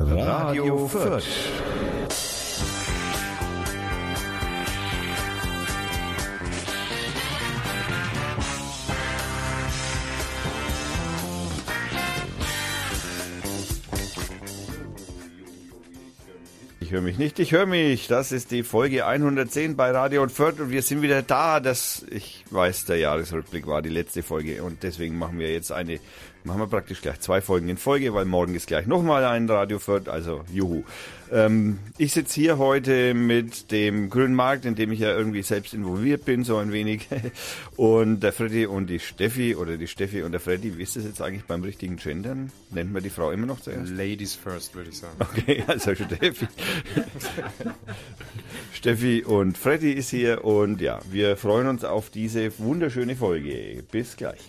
Radio Fürth. Ich höre mich nicht, ich höre mich. Das ist die Folge 110 bei Radio und Fürth und wir sind wieder da. Das, ich weiß, der Jahresrückblick war die letzte Folge und deswegen machen wir jetzt eine machen wir praktisch gleich zwei Folgen in Folge, weil morgen ist gleich nochmal ein Radio Fürth, also juhu. Ähm, ich sitze hier heute mit dem Grünen Markt, in dem ich ja irgendwie selbst involviert bin, so ein wenig. Und der Freddy und die Steffi, oder die Steffi und der Freddy, wie ist das jetzt eigentlich beim richtigen Gendern? Nennt man die Frau immer noch zuerst? Ladies first, würde ich sagen. Okay, also Steffi. Steffi und Freddy ist hier und ja, wir freuen uns auf diese wunderschöne Folge. Bis gleich.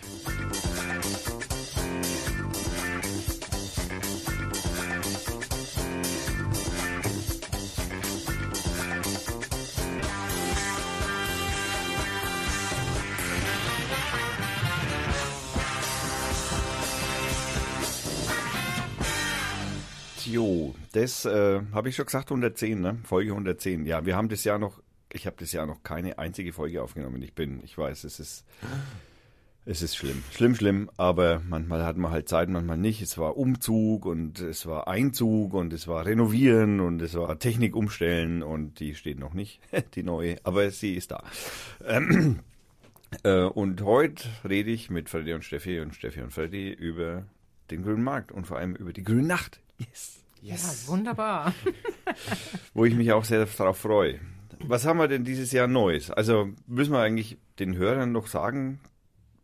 Jo, das äh, habe ich schon gesagt, 110, ne? Folge 110. Ja, wir haben das Jahr noch, ich habe das Jahr noch keine einzige Folge aufgenommen. Ich bin, ich weiß, es ist, es ist schlimm, schlimm, schlimm, aber manchmal hat man halt Zeit, manchmal nicht. Es war Umzug und es war Einzug und es war Renovieren und es war Technik umstellen und die steht noch nicht, die neue, aber sie ist da. Ähm, äh, und heute rede ich mit Freddy und Steffi und Steffi und Freddy über den grünen Markt und vor allem über die grüne Nacht. Yes. Yes. Ja, wunderbar. Wo ich mich auch sehr darauf freue. Was haben wir denn dieses Jahr Neues? Also müssen wir eigentlich den Hörern noch sagen,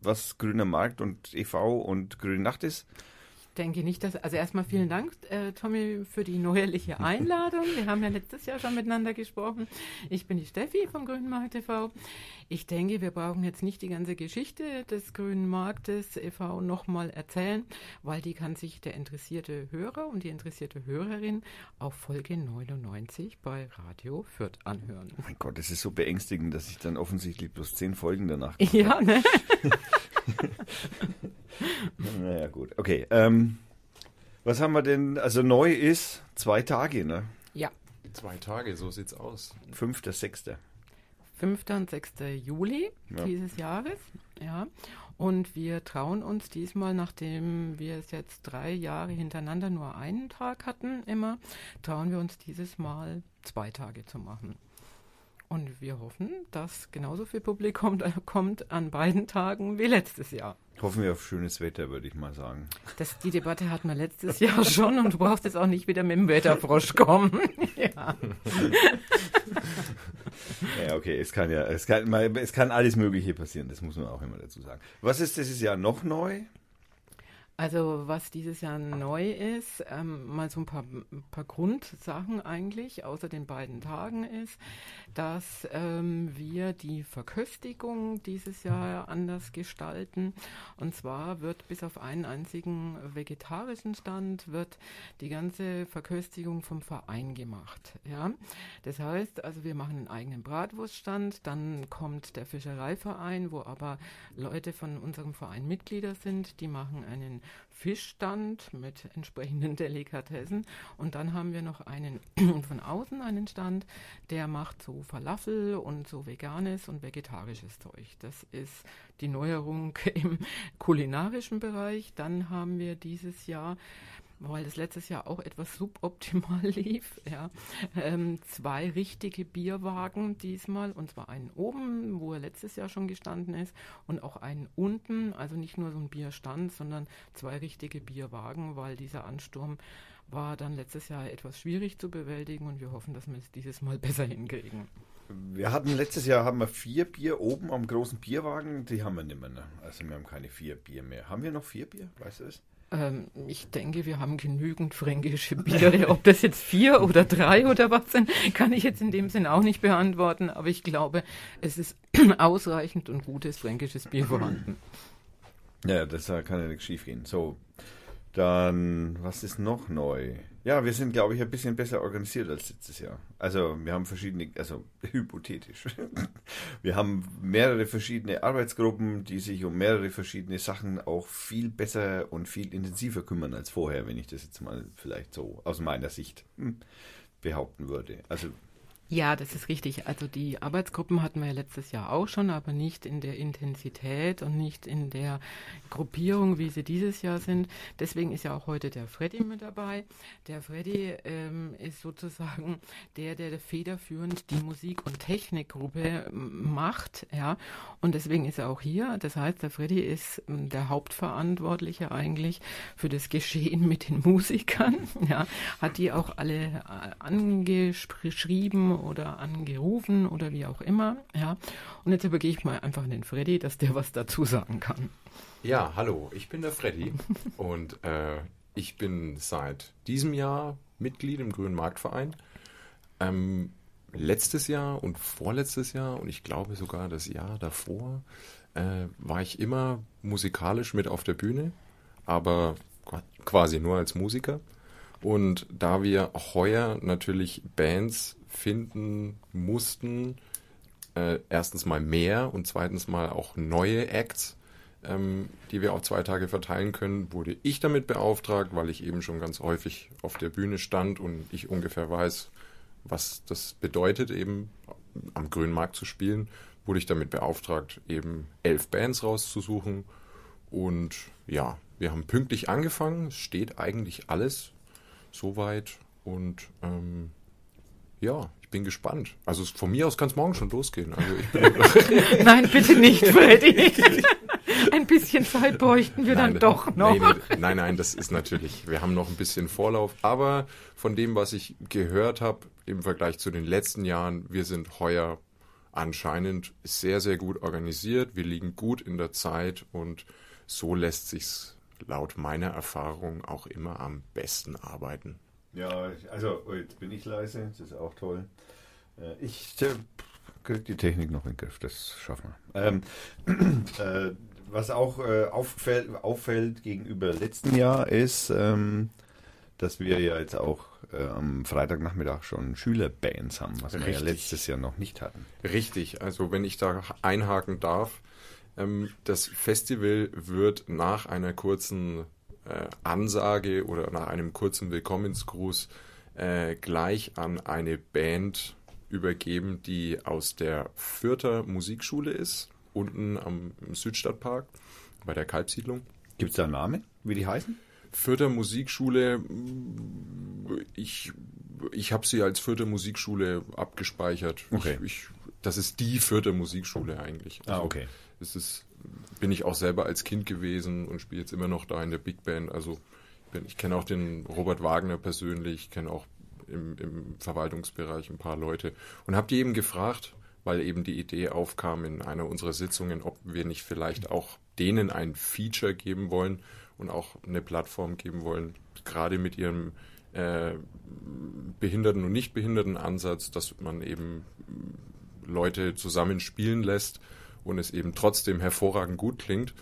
was Grüner Markt und e.V. und Grüne Nacht ist? Denke nicht, dass. Also erstmal vielen Dank, äh, Tommy, für die neuerliche Einladung. Wir haben ja letztes Jahr schon miteinander gesprochen. Ich bin die Steffi vom Grünen Markt e.V. Ich denke, wir brauchen jetzt nicht die ganze Geschichte des Grünen Marktes e.V. nochmal erzählen, weil die kann sich der interessierte Hörer und die interessierte Hörerin auf Folge 99 bei Radio Fürth anhören. Oh mein Gott, das ist so beängstigend, dass ich dann offensichtlich bloß zehn Folgen danach. Ja, ne? naja, gut. Okay. Ähm, was haben wir denn? Also neu ist zwei Tage, ne? Ja. Zwei Tage, so sieht's aus. Fünfter, sechster. 5. und 6. Juli ja. dieses Jahres. Ja. Und wir trauen uns diesmal, nachdem wir es jetzt drei Jahre hintereinander nur einen Tag hatten, immer, trauen wir uns dieses Mal zwei Tage zu machen. Und wir hoffen, dass genauso viel Publikum kommt an beiden Tagen wie letztes Jahr. Hoffen wir auf schönes Wetter, würde ich mal sagen. Das, die Debatte hatten wir letztes Jahr schon und du brauchst jetzt auch nicht wieder mit dem Wetterfrosch kommen. ja. ja, okay, es kann ja, es kann, es kann alles Mögliche passieren, das muss man auch immer dazu sagen. Was ist dieses Jahr noch neu? Also was dieses Jahr neu ist, ähm, mal so ein paar, paar, Grundsachen eigentlich, außer den beiden Tagen ist, dass ähm, wir die Verköstigung dieses Jahr anders gestalten. Und zwar wird bis auf einen einzigen vegetarischen Stand wird die ganze Verköstigung vom Verein gemacht. Ja, das heißt, also wir machen einen eigenen Bratwurststand, dann kommt der Fischereiverein, wo aber Leute von unserem Verein Mitglieder sind, die machen einen Fischstand mit entsprechenden Delikatessen. Und dann haben wir noch einen von außen einen Stand, der macht so Falafel und so veganes und vegetarisches Zeug. Das ist die Neuerung im kulinarischen Bereich. Dann haben wir dieses Jahr weil das letztes Jahr auch etwas suboptimal lief. Ja. Ähm, zwei richtige Bierwagen diesmal, und zwar einen oben, wo er letztes Jahr schon gestanden ist, und auch einen unten, also nicht nur so ein Bierstand, sondern zwei richtige Bierwagen, weil dieser Ansturm war dann letztes Jahr etwas schwierig zu bewältigen und wir hoffen, dass wir es dieses Mal besser hinkriegen. Wir hatten letztes Jahr haben wir vier Bier oben am großen Bierwagen, die haben wir nicht mehr. Ne? Also wir haben keine vier Bier mehr. Haben wir noch vier Bier? Weißt du es? Ähm, ich denke, wir haben genügend fränkische Biere. Ob das jetzt vier oder drei oder was sind, kann ich jetzt in dem Sinn auch nicht beantworten. Aber ich glaube, es ist ausreichend und gutes fränkisches Bier vorhanden. Ja, das kann ja nichts schief gehen. So, Dann, was ist noch neu? Ja, wir sind, glaube ich, ein bisschen besser organisiert als letztes Jahr. Also wir haben verschiedene, also hypothetisch. Wir haben mehrere verschiedene Arbeitsgruppen, die sich um mehrere verschiedene Sachen auch viel besser und viel intensiver kümmern als vorher, wenn ich das jetzt mal vielleicht so aus meiner Sicht hm, behaupten würde. Also Ja, das ist richtig. Also die Arbeitsgruppen hatten wir ja letztes Jahr auch schon, aber nicht in der Intensität und nicht in der Gruppierung, wie sie dieses Jahr sind. Deswegen ist ja auch heute der Freddy mit dabei. Der Freddy ähm, ist sozusagen der, der federführend die Musik- und Technikgruppe ähm, macht. Ja, und deswegen ist er auch hier. Das heißt, der Freddy ist ähm, der Hauptverantwortliche eigentlich für das Geschehen mit den Musikern. Ja, hat die auch alle äh, angeschrieben oder angerufen oder wie auch immer. Ja, und jetzt übergehe ich mal einfach an den Freddy, dass der was dazu sagen kann. Ja, hallo, ich bin der Freddy und äh, ich bin seit diesem Jahr Mitglied im Grünen Marktverein. Ähm, letztes Jahr und vorletztes Jahr und ich glaube sogar das Jahr davor äh, war ich immer musikalisch mit auf der Bühne, aber qua- quasi nur als Musiker. Und da wir heuer natürlich Bands finden mussten, äh, erstens mal mehr und zweitens mal auch neue Acts, ähm, die wir auf zwei Tage verteilen können, wurde ich damit beauftragt, weil ich eben schon ganz häufig auf der Bühne stand und ich ungefähr weiß, was das bedeutet, eben am grünen Markt zu spielen, wurde ich damit beauftragt, eben elf Bands rauszusuchen. Und ja, wir haben pünktlich angefangen. Es steht eigentlich alles soweit. Und ähm, ja, ich bin gespannt. Also von mir aus kann es morgen schon losgehen. Also Nein, bitte nicht, Freddy. Ein bisschen Zeit bräuchten wir dann Nein, doch noch. Nee, nein, nein, das ist natürlich, wir haben noch ein bisschen Vorlauf, aber von dem, was ich gehört habe im Vergleich zu den letzten Jahren, wir sind heuer anscheinend sehr, sehr gut organisiert, wir liegen gut in der Zeit und so lässt sich's laut meiner Erfahrung auch immer am besten arbeiten. Ja, also oh, jetzt bin ich leise, das ist auch toll. Äh, Ich kriege die Technik noch in den Griff, das schaffen wir. Ähm, äh, was auch äh, auffällt, auffällt gegenüber letzten Jahr ist, ähm, dass wir ja jetzt auch äh, am Freitagnachmittag schon Schülerbands haben, was wir ja Richtig. letztes Jahr noch nicht hatten. Richtig, also wenn ich da einhaken darf, ähm, das Festival wird nach einer kurzen äh, Ansage oder nach einem kurzen Willkommensgruß äh, gleich an eine Band übergeben, die aus der Fürther Musikschule ist, unten am Südstadtpark bei der Kalbsiedlung. Gibt es da einen Namen, wie die heißen? Fürther Musikschule, ich, ich habe sie als Fürther Musikschule abgespeichert. Okay. Ich, ich, das ist die Fürther Musikschule eigentlich. Ah, okay. Das ist, bin ich auch selber als Kind gewesen und spiele jetzt immer noch da in der Big Band. Also ich, bin- ich kenne auch den Robert Wagner persönlich, kenne auch im, im Verwaltungsbereich ein paar Leute und habe die eben gefragt, weil eben die Idee aufkam in einer unserer Sitzungen, ob wir nicht vielleicht auch denen ein Feature geben wollen und auch eine Plattform geben wollen, gerade mit ihrem äh, behinderten und nicht behinderten Ansatz, dass man eben Leute zusammen spielen lässt und es eben trotzdem hervorragend gut klingt.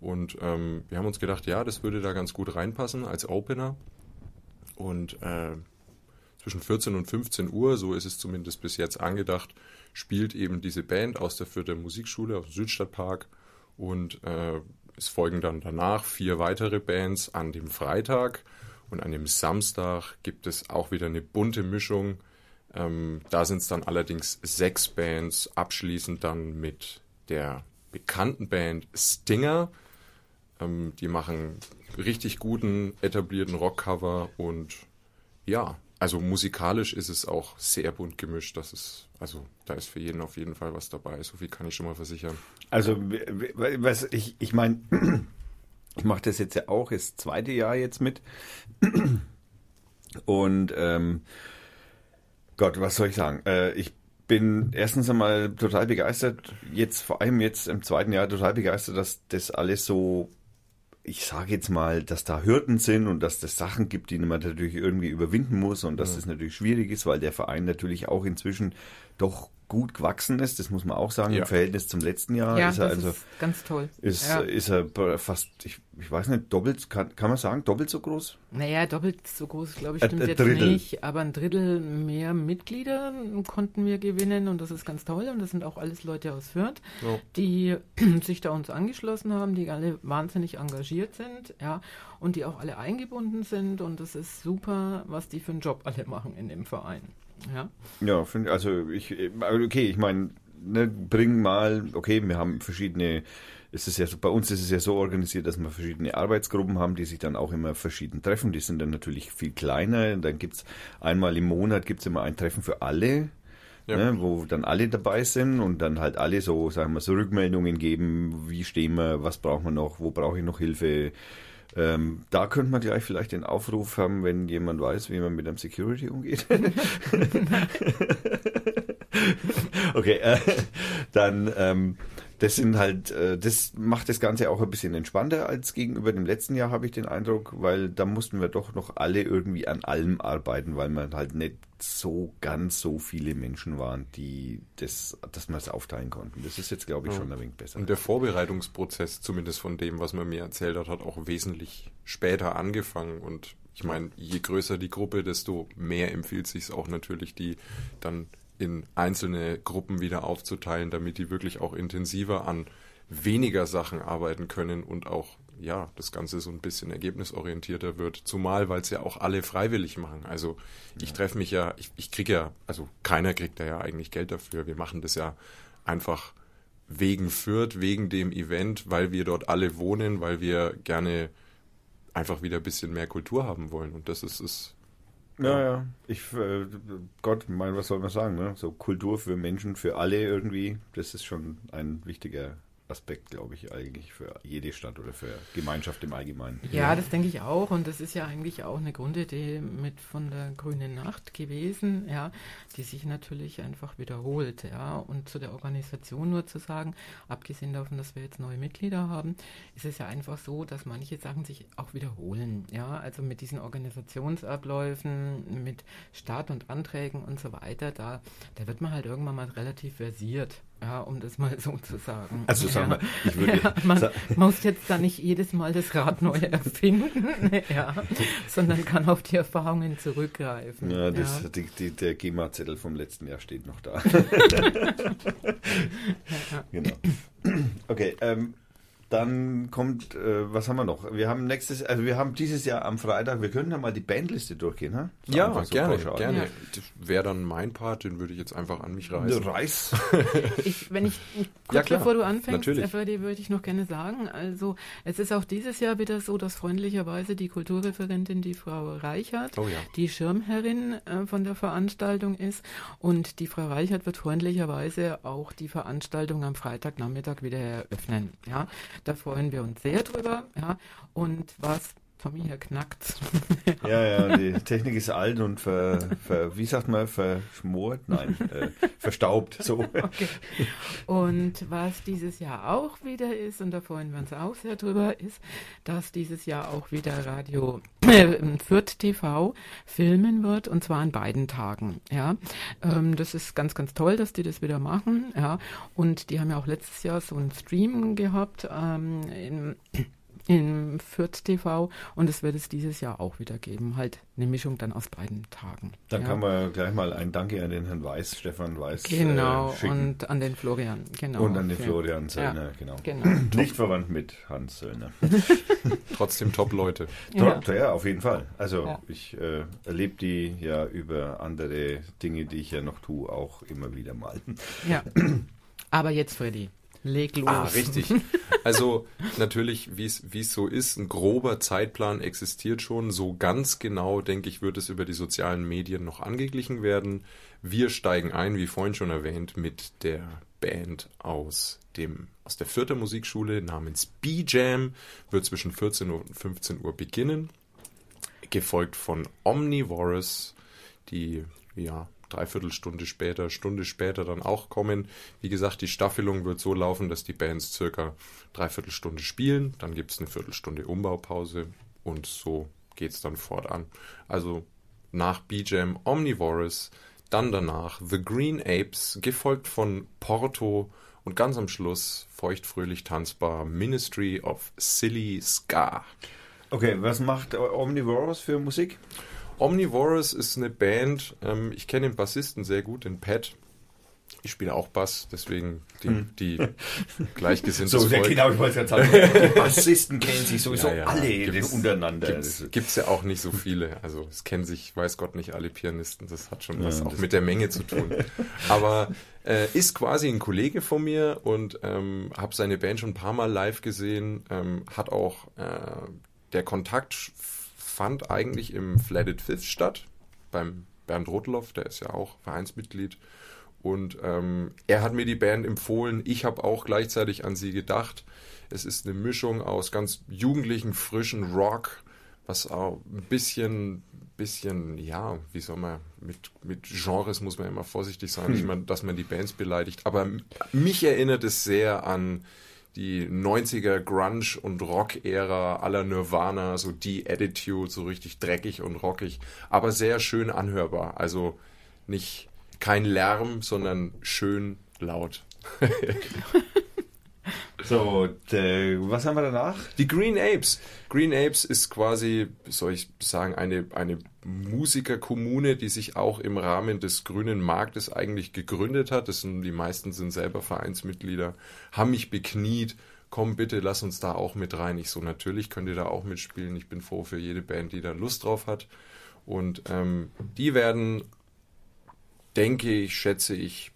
Und ähm, wir haben uns gedacht, ja, das würde da ganz gut reinpassen als Opener. Und äh, zwischen 14 und 15 Uhr, so ist es zumindest bis jetzt angedacht, spielt eben diese Band aus der Fürther Musikschule aus dem Südstadtpark. Und äh, es folgen dann danach vier weitere Bands an dem Freitag. Und an dem Samstag gibt es auch wieder eine bunte Mischung. Ähm, da sind es dann allerdings sechs Bands, abschließend dann mit der bekannten Band Stinger. Ähm, die machen richtig guten, etablierten Rockcover und ja, also musikalisch ist es auch sehr bunt gemischt. Das ist, also da ist für jeden auf jeden Fall was dabei. So viel kann ich schon mal versichern. Also, was ich, ich meine, ich mache das jetzt ja auch, das zweite Jahr jetzt mit. Und ähm, Gott, was soll ich sagen? Äh, ich bin erstens einmal total begeistert, jetzt vor allem jetzt im zweiten Jahr total begeistert, dass das alles so, ich sage jetzt mal, dass da Hürden sind und dass es Sachen gibt, die man natürlich irgendwie überwinden muss und dass das natürlich schwierig ist, weil der Verein natürlich auch inzwischen doch gut gewachsen ist, das muss man auch sagen, Ja. im Verhältnis zum letzten Jahr. Ja, ist er das also ist ganz toll. ist, ja. ist er fast, ich, ich weiß nicht, doppelt, kann, kann man sagen, doppelt so groß? Naja, doppelt so groß, glaube ich, Ein- stimmt ein jetzt Drittel. nicht. Aber ein Drittel mehr Mitglieder konnten wir gewinnen und das ist ganz toll. Und das sind auch alles Leute aus Fürth, Ja. die sich da uns angeschlossen haben, die alle wahnsinnig engagiert sind, ja, und die auch alle eingebunden sind. Und das ist super, was die für einen Job alle machen in dem Verein. Ja, Ja, find, also ich, okay, ich meine, ne, bring mal, okay, wir haben verschiedene, es ist ja so, bei uns ist es ja so organisiert, dass wir verschiedene Arbeitsgruppen haben, die sich dann auch immer verschieden treffen. Die sind dann natürlich viel kleiner. Dann gibt's einmal im Monat gibt's immer ein Treffen für alle. Ja. Ne, wo dann alle dabei sind und dann halt alle so, sagen wir, so Rückmeldungen geben, wie stehen wir, was brauchen wir noch, wo brauche ich noch Hilfe. Ähm, da könnte man gleich vielleicht den Aufruf haben, wenn jemand weiß, wie man mit einem Security umgeht. okay, äh, dann ähm, das sind halt, äh, das macht das Ganze auch ein bisschen entspannter als gegenüber dem letzten Jahr, habe ich den Eindruck, weil da mussten wir doch noch alle irgendwie an allem arbeiten, weil man halt nicht so ganz so viele Menschen waren, die das, dass man es aufteilen konnten. Das ist jetzt, glaube ich, schon ein wenig besser. Und der Vorbereitungsprozess, zumindest von dem, was man mir erzählt hat, hat auch wesentlich später angefangen. Und ich meine, je größer die Gruppe, desto mehr empfiehlt sich auch natürlich, die dann in einzelne Gruppen wieder aufzuteilen, damit die wirklich auch intensiver an weniger Sachen arbeiten können und auch ja, das Ganze so ein bisschen ergebnisorientierter wird. Zumal, weil es ja auch alle freiwillig machen. Also ich treffe mich ja, ich, ich kriege ja, also keiner kriegt da ja eigentlich Geld dafür. Wir machen das ja einfach wegen Fürth, wegen dem Event, weil wir dort alle wohnen, weil wir gerne einfach wieder ein bisschen mehr Kultur haben wollen. Und das ist es. Ja, ja. Ich, äh, Gott, mein, was soll man sagen, ne? So Kultur für Menschen, für alle irgendwie, das ist schon ein wichtiger Aspekt, glaube ich, eigentlich für jede Stadt oder für Gemeinschaft im Allgemeinen. Ja, das denke ich auch. Und das ist ja eigentlich auch eine Grundidee mit von der Grünen Nacht gewesen, ja, die sich natürlich einfach wiederholt, ja. Und zu der Organisation nur zu sagen, abgesehen davon, dass wir jetzt neue Mitglieder haben, ist es ja einfach so, dass manche Sachen sich auch wiederholen, ja. Also mit diesen Organisationsabläufen, mit Start und Anträgen und so weiter, da, da wird man halt irgendwann mal relativ versiert. Ja, um das mal so zu sagen. Also sagen ja. wir, ich würde Ja, man sa- muss jetzt da nicht jedes Mal das Rad neu erfinden, ja, sondern kann auf die Erfahrungen zurückgreifen. Ja, das, ja. Die, die, der GEMA-Zettel vom letzten Jahr steht noch da. genau. Okay, ähm, dann kommt, äh, was haben wir noch? Wir haben nächstes, also wir haben dieses Jahr am Freitag, wir können ja mal die Bandliste durchgehen, ha? So Ja, so gerne, pauschal. gerne. Ja. Wäre dann mein Part, den würde ich jetzt einfach an mich reißen. Reis. Ich, wenn ich kurz Ja, klar, bevor du anfängst, natürlich. Freddy, würde ich noch gerne sagen, also es ist auch dieses Jahr wieder so, dass freundlicherweise die Kulturreferentin, die Frau Reichert, Oh ja. die Schirmherrin äh, von der Veranstaltung ist und die Frau Reichert wird freundlicherweise auch die Veranstaltung am Freitagnachmittag wieder eröffnen. Ja, da freuen wir uns sehr drüber. Ja, und was Hier knackt. Ja, ja, die Technik ist alt und ver, ver wie sagt man, verschmort? Nein, äh, verstaubt. So. Okay. Und was dieses Jahr auch wieder ist, und da freuen wir uns auch sehr drüber, ist, dass dieses Jahr auch wieder Radio äh, Fürth TV filmen wird, und zwar an beiden Tagen. Ja, ähm, das ist ganz, ganz toll, dass die das wieder machen. Ja, und die haben ja auch letztes Jahr so einen Stream gehabt ähm, in im Fürth TV und es wird es dieses Jahr auch wieder geben. Halt eine Mischung dann aus beiden Tagen. Dann ja. kann man gleich mal ein Danke an den Herrn Weiß, Stefan Weiß, Genau, äh, schicken. und an den Florian, genau. Und an den Florian Söllner, Ja, genau. Genau. Nicht verwandt mit Hans Söllner. Trotzdem Top-Leute. Ja. Ja. ja, auf jeden Fall. Also Ja. ich äh, erlebe die ja über andere Dinge, die ich ja noch tue, auch immer wieder mal. Ja. Aber jetzt, Freddy, leg los. Ah, richtig. Also natürlich, wie es so ist, ein grober Zeitplan existiert schon. So ganz genau, denke ich, wird es über die sozialen Medien noch angeglichen werden. Wir steigen ein, wie vorhin schon erwähnt, mit der Band aus dem aus der vierten Musikschule namens B-Jam. Wird zwischen 14 Uhr und 15 Uhr beginnen. Gefolgt von Omnivorous, die ja dreiviertelstunde später, Stunde später dann auch kommen. Wie gesagt, die Staffelung wird so laufen, dass die Bands circa dreiviertel Stunde spielen, dann gibt es eine Viertelstunde Umbaupause und so geht es dann fortan. Also nach B-Jam Omnivorous, dann danach The Green Apes, gefolgt von Porto und ganz am Schluss feuchtfröhlich tanzbar Ministry of Silly Ska. Okay, was macht Omnivorous für Musik? Omnivorous ist eine Band, ähm, ich kenne den Bassisten sehr gut, den Pat. Ich spiele auch Bass, deswegen die, hm. die gleichgesinnte So, der genau, ich wollte gerade sagen, die Bassisten kennen sich sowieso ja, ja. alle gibt's, untereinander. Gibt es ja auch nicht so viele. Also es kennen sich, weiß Gott, nicht alle Pianisten. Das hat schon was auch mit der Menge zu tun. Aber äh, ist quasi ein Kollege von mir und ähm, habe seine Band schon ein paar Mal live gesehen. Ähm, hat auch äh, der Kontakt fand eigentlich im Flatted Fifth statt, beim Bernd Rotloff, der ist ja auch Vereinsmitglied. Und ähm, er hat mir die Band empfohlen. Ich habe auch gleichzeitig an sie gedacht. Es ist eine Mischung aus ganz jugendlichen, frischen Rock, was auch ein bisschen, bisschen, ja, wie soll man, mit, mit Genres muss man immer vorsichtig sein, hm. nicht dass man die Bands beleidigt. Aber mich erinnert es sehr an die 90er Grunge- und Rock-Ära aller Nirvana, so die Attitude, so richtig dreckig und rockig, aber sehr schön anhörbar. Also nicht kein Lärm, sondern schön laut. so, de, was haben wir danach? Die Green Apes. Green Apes ist quasi, soll ich sagen, eine, eine Musikerkommune, die sich auch im Rahmen des grünen Marktes eigentlich gegründet hat. Das sind, die meisten sind selber Vereinsmitglieder, haben mich bekniet. Komm bitte, lass uns da auch mit rein. Ich so, natürlich könnt ihr da auch mitspielen. Ich bin froh für jede Band, die da Lust drauf hat. Und ähm, die werden denke ich, schätze ich,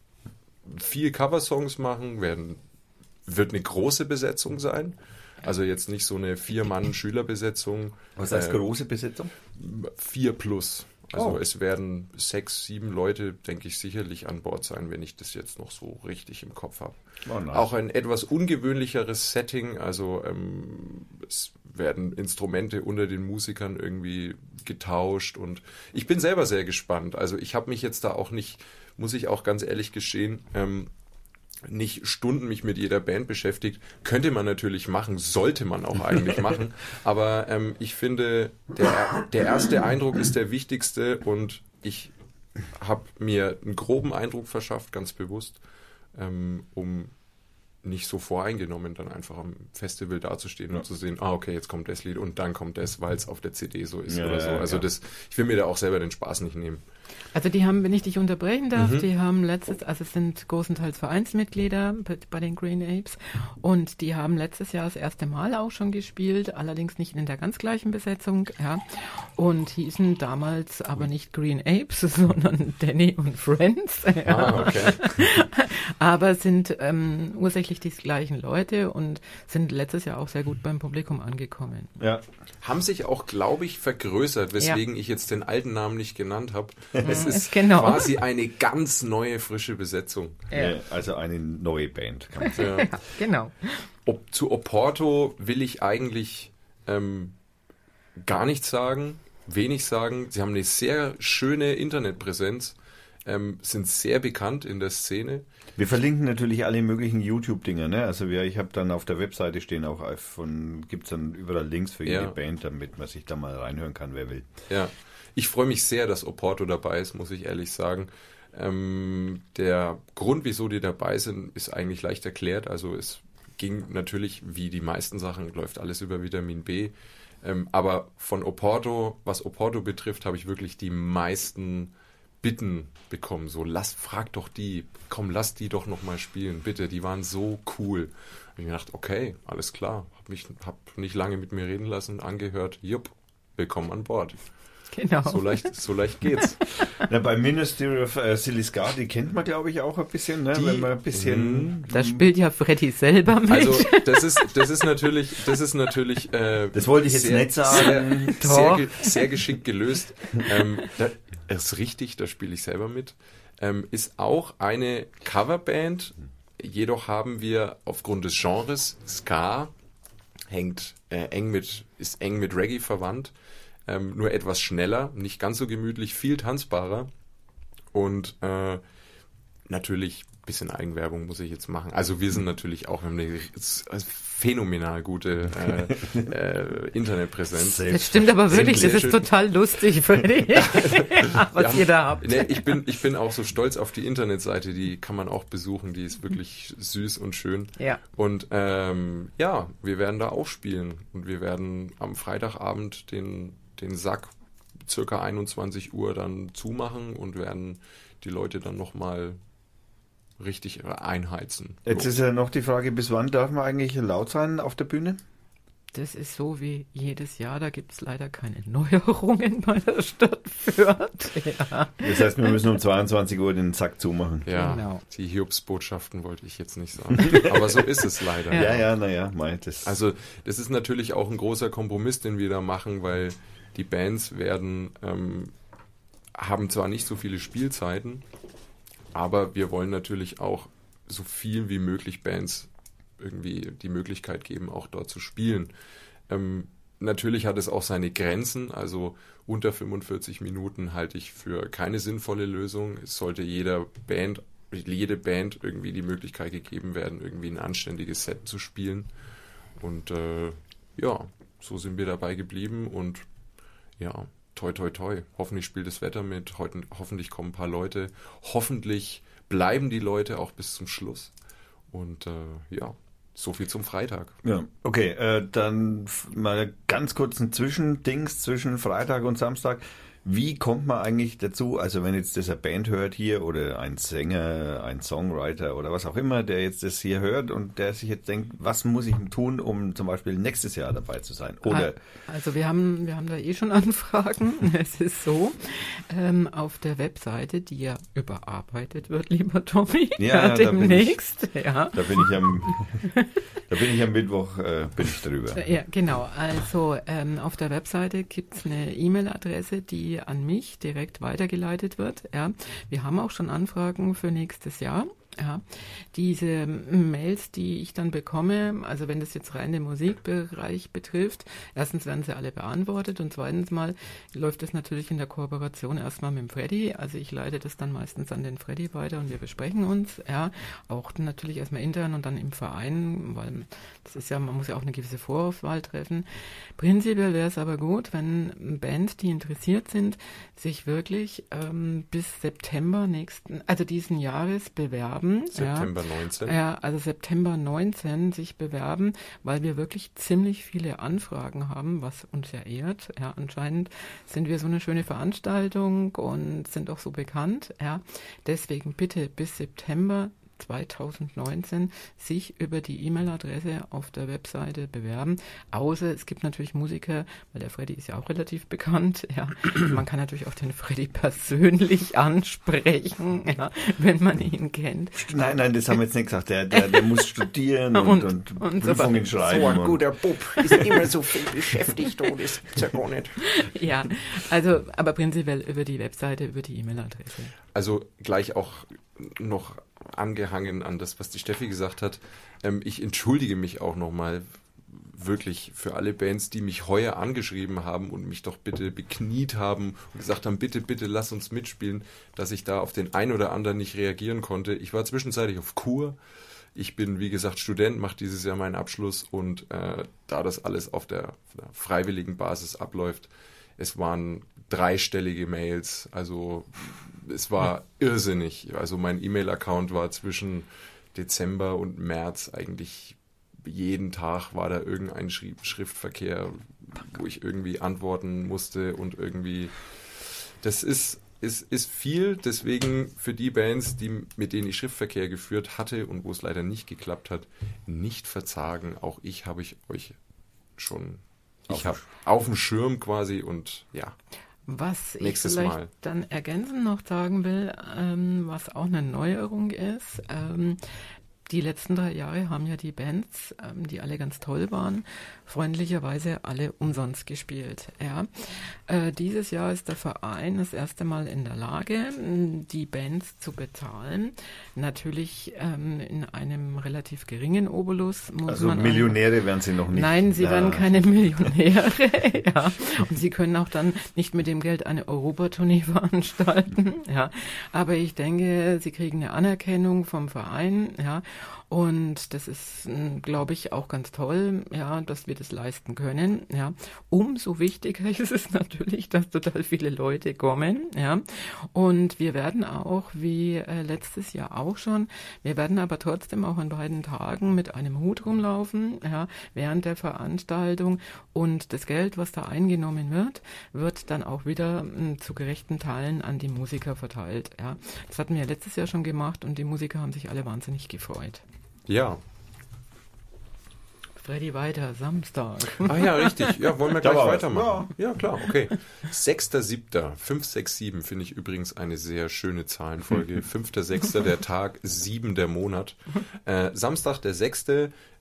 vier Coversongs machen, werden, wird eine große Besetzung sein. Also jetzt nicht so eine Vier-Mann-Schülerbesetzung. Was heißt äh, große Besetzung? Vier plus. Also oh. es werden sechs, sieben Leute, denke ich, sicherlich an Bord sein, wenn ich das jetzt noch so richtig im Kopf habe. Oh, nice. Auch ein etwas ungewöhnlicheres Setting. Also ähm, es werden Instrumente unter den Musikern irgendwie getauscht und ich bin selber sehr gespannt. Also ich habe mich jetzt da auch nicht, muss ich auch ganz ehrlich gestehen, ähm, nicht Stunden mich mit jeder Band beschäftigt. Könnte man natürlich machen, sollte man auch eigentlich machen. Aber ähm, ich finde, der, der erste Eindruck ist der wichtigste und ich habe mir einen groben Eindruck verschafft, ganz bewusst, ähm, um nicht so voreingenommen dann einfach am Festival dazustehen ja. und zu sehen, ah, okay, jetzt kommt das Lied und dann kommt das, weil es auf der CD so ist ja, oder so. Also ja. das, ich will mir da auch selber den Spaß nicht nehmen. Also die haben, wenn ich dich unterbrechen darf, mhm. die haben letztes, also es sind großenteils Vereinsmitglieder bei den Green Apes und die haben letztes Jahr das erste Mal auch schon gespielt, allerdings nicht in der ganz gleichen Besetzung, ja, und hießen damals aber nicht Green Apes, sondern Danny und Friends. Ja. Ah, okay. aber sind ähm, ursächlich die gleichen Leute und sind letztes Jahr auch sehr gut beim Publikum angekommen. Ja. Haben sich auch, glaube ich, vergrößert, weswegen ja. ich jetzt den alten Namen nicht genannt habe. Es ist genau. quasi eine ganz neue, frische Besetzung. Ja. Also eine neue Band, kann man sagen. ja, genau. Ob, zu Oporto will ich eigentlich ähm, gar nichts sagen, wenig sagen. Sie haben eine sehr schöne Internetpräsenz, ähm, sind sehr bekannt in der Szene. Wir verlinken natürlich alle möglichen YouTube-Dinger, ne? Also wir, ich habe dann auf der Webseite stehen auch von, gibt es dann überall Links für jede ja. Band, damit man sich da mal reinhören kann, wer will. Ja. Ich freue mich sehr, dass Oporto dabei ist, muss ich ehrlich sagen. Ähm, der Grund, wieso die dabei sind, ist eigentlich leicht erklärt. Also es ging natürlich, wie die meisten Sachen, läuft alles über Vitamin B. Ähm, aber von Oporto, was Oporto betrifft, habe ich wirklich die meisten Bitten bekommen. So, lass, frag doch die, komm, lass die doch nochmal spielen, bitte. Die waren so cool. Und ich dachte, okay, alles klar. Hab mich, hab nicht lange mit mir reden lassen, angehört, jupp, willkommen an Bord. Genau. So leicht, so leicht geht's. Ja, bei Ministry of uh, Silly Scar, die kennt man, glaube ich, auch ein bisschen, ne? Die, Wenn man ein bisschen. Mhm. Da spielt ja Freddy selber mit. Also, das ist, das ist natürlich, das ist natürlich, äh, Das wollte ich jetzt sehr, nicht sagen. Sehr, sehr, sehr, geschickt gelöst. Ähm, da, ist richtig, da spiele ich selber mit. Ähm, ist auch eine Coverband. Jedoch haben wir aufgrund des Genres Ska hängt äh, eng mit, ist eng mit Reggae verwandt ähm, nur etwas schneller, nicht ganz so gemütlich, viel tanzbarer. Und äh, natürlich bisschen Eigenwerbung muss ich jetzt machen. Also wir sind natürlich auch, wir haben eine phänomenal gute äh, äh, Internetpräsenz. Das stimmt aber wirklich, das ist total lustig, Freddy, was haben, ihr da habt. Nee, ich, bin, ich bin auch so stolz auf die Internetseite, die kann man auch besuchen, die ist wirklich süß und schön. Ja. Und ähm, ja, wir werden da auch spielen und wir werden am Freitagabend den, den Sack circa 21 Uhr dann zumachen und werden die Leute dann nochmal richtig einheizen. Jetzt ist ja noch die Frage, bis wann darf man eigentlich laut sein auf der Bühne? Das ist so wie jedes Jahr, da gibt es leider keine Neuerungen bei der Stadt Fürth. Ja. Das heißt, wir müssen um 22 Uhr den Sack zumachen. Ja, genau. die Hiobsbotschaften wollte ich jetzt nicht sagen. Aber so ist es leider. Ja, ja, naja, meint es. Also, das ist natürlich auch ein großer Kompromiss, den wir da machen, weil die Bands werden, ähm, haben zwar nicht so viele Spielzeiten, aber wir wollen natürlich auch so viel wie möglich Bands irgendwie die Möglichkeit geben, auch dort zu spielen. Ähm, natürlich hat es auch seine Grenzen, also unter 45 Minuten halte ich für keine sinnvolle Lösung. Es sollte jeder Band, jede Band irgendwie die Möglichkeit gegeben werden, irgendwie ein anständiges Set zu spielen. Und äh, ja, so sind wir dabei geblieben und ja, toi, toi, toi. Hoffentlich spielt das Wetter mit, heute, hoffentlich kommen ein paar Leute, hoffentlich bleiben die Leute auch bis zum Schluss. Und äh, ja, so viel zum Freitag. Ja, okay, äh, dann mal ganz kurz ein Zwischendings zwischen Freitag und Samstag. Wie kommt man eigentlich dazu, also wenn jetzt das eine Band hört hier oder ein Sänger, ein Songwriter oder was auch immer, der jetzt das hier hört und der sich jetzt denkt, was muss ich tun, um zum Beispiel nächstes Jahr dabei zu sein? Oder also wir haben, wir haben da eh schon Anfragen. es ist so, ähm, auf der Webseite, die ja überarbeitet wird, lieber Tommy, ja, ja demnächst. Da bin ich, ja. da bin ich am, da bin ich am Mittwoch, äh, bin ich drüber. Ja, genau. Also ähm, auf der Webseite gibt es eine E-Mail-Adresse, die an mich direkt weitergeleitet wird. Ja. Wir haben auch schon Anfragen für nächstes Jahr. Ja, diese Mails, die ich dann bekomme, also wenn das jetzt rein den Musikbereich betrifft, erstens werden sie alle beantwortet und zweitens mal läuft das natürlich in der Kooperation erstmal mit dem Freddy. Also ich leite das dann meistens an den Freddy weiter und wir besprechen uns, ja, auch natürlich erstmal intern und dann im Verein, weil das ist ja, man muss ja auch eine gewisse Vorauswahl treffen. Prinzipiell wäre es aber gut, wenn Bands, die interessiert sind, sich wirklich ähm, bis September nächsten, also diesen Jahres bewerben bewerben. September ja. 19. Ja, also September 19 sich bewerben, weil wir wirklich ziemlich viele Anfragen haben, was uns ja ehrt. Ja, anscheinend sind wir so eine schöne Veranstaltung und sind auch so bekannt. Ja, deswegen bitte bis September 2019 sich über die E-Mail-Adresse auf der Webseite bewerben. Außer es gibt natürlich Musiker, weil der Freddy ist ja auch relativ bekannt. Ja, man kann natürlich auch den Freddy persönlich ansprechen, ja, wenn man ihn kennt. Nein, nein, das haben wir jetzt nicht gesagt. Der, der, der muss studieren und, und, und, und Prüfungen so schreiben. So ein guter Bub ist immer so viel beschäftigt und ist ja gar nicht. Ja, also aber prinzipiell über die Webseite, über die E-Mail-Adresse. Also gleich auch noch angehangen an das, was die Steffi gesagt hat. Ähm, ich entschuldige mich auch nochmal wirklich für alle Bands, die mich heuer angeschrieben haben und mich doch bitte bekniet haben und gesagt haben, bitte, bitte lass uns mitspielen, dass ich da auf den einen oder anderen nicht reagieren konnte. Ich war zwischenzeitlich auf Kur. Ich bin, wie gesagt, Student, mache dieses Jahr meinen Abschluss und äh, da das alles auf der, auf der freiwilligen Basis abläuft, es waren dreistellige Mails, also es war irrsinnig. Also mein E-Mail-Account war zwischen Dezember und März eigentlich jeden Tag war da irgendein Schriftverkehr, wo ich irgendwie antworten musste und irgendwie das ist ist, ist viel, deswegen für die Bands, die, mit denen ich Schriftverkehr geführt hatte und wo es leider nicht geklappt hat, nicht verzagen. Auch ich habe ich euch schon ich habe auf dem Schirm quasi und ja. Was Nächstes ich vielleicht Mal. dann ergänzend noch sagen will, ähm, was auch eine Neuerung ist, ähm, die letzten drei Jahre haben ja die Bands, ähm, die alle ganz toll waren, freundlicherweise alle umsonst gespielt. Ja. Äh, dieses Jahr ist der Verein das erste Mal in der Lage, die Bands zu bezahlen. Natürlich ähm, in einem relativ geringen Obolus. Muss Also man Millionäre werden sie noch nicht. Nein, sie Ja. werden keine Millionäre. ja. Und sie können auch dann nicht mit dem Geld eine Europatournee veranstalten. Ja. Aber ich denke, sie kriegen eine Anerkennung vom Verein. Ja. Und das ist, glaube ich, auch ganz toll, ja, dass wir das leisten können. Ja. Umso wichtiger ist es natürlich, dass total viele Leute kommen. Ja. Und wir werden auch, wie äh, letztes Jahr auch schon, wir werden aber trotzdem auch an beiden Tagen mit einem Hut rumlaufen, ja, während der Veranstaltung. Und das Geld, was da eingenommen wird, wird dann auch wieder mh, zu gerechten Teilen an die Musiker verteilt. Ja. Das hatten wir letztes Jahr schon gemacht und die Musiker haben sich alle wahnsinnig gefreut. Ja. Freddy weiter, Samstag. Ah ja, richtig. Ja, wollen wir gleich weitermachen? Ja. klar, okay. 6.7. 567 finde ich übrigens eine sehr schöne Zahlenfolge. 5.6. der Tag, 7 der Monat. Äh, Samstag, der 6.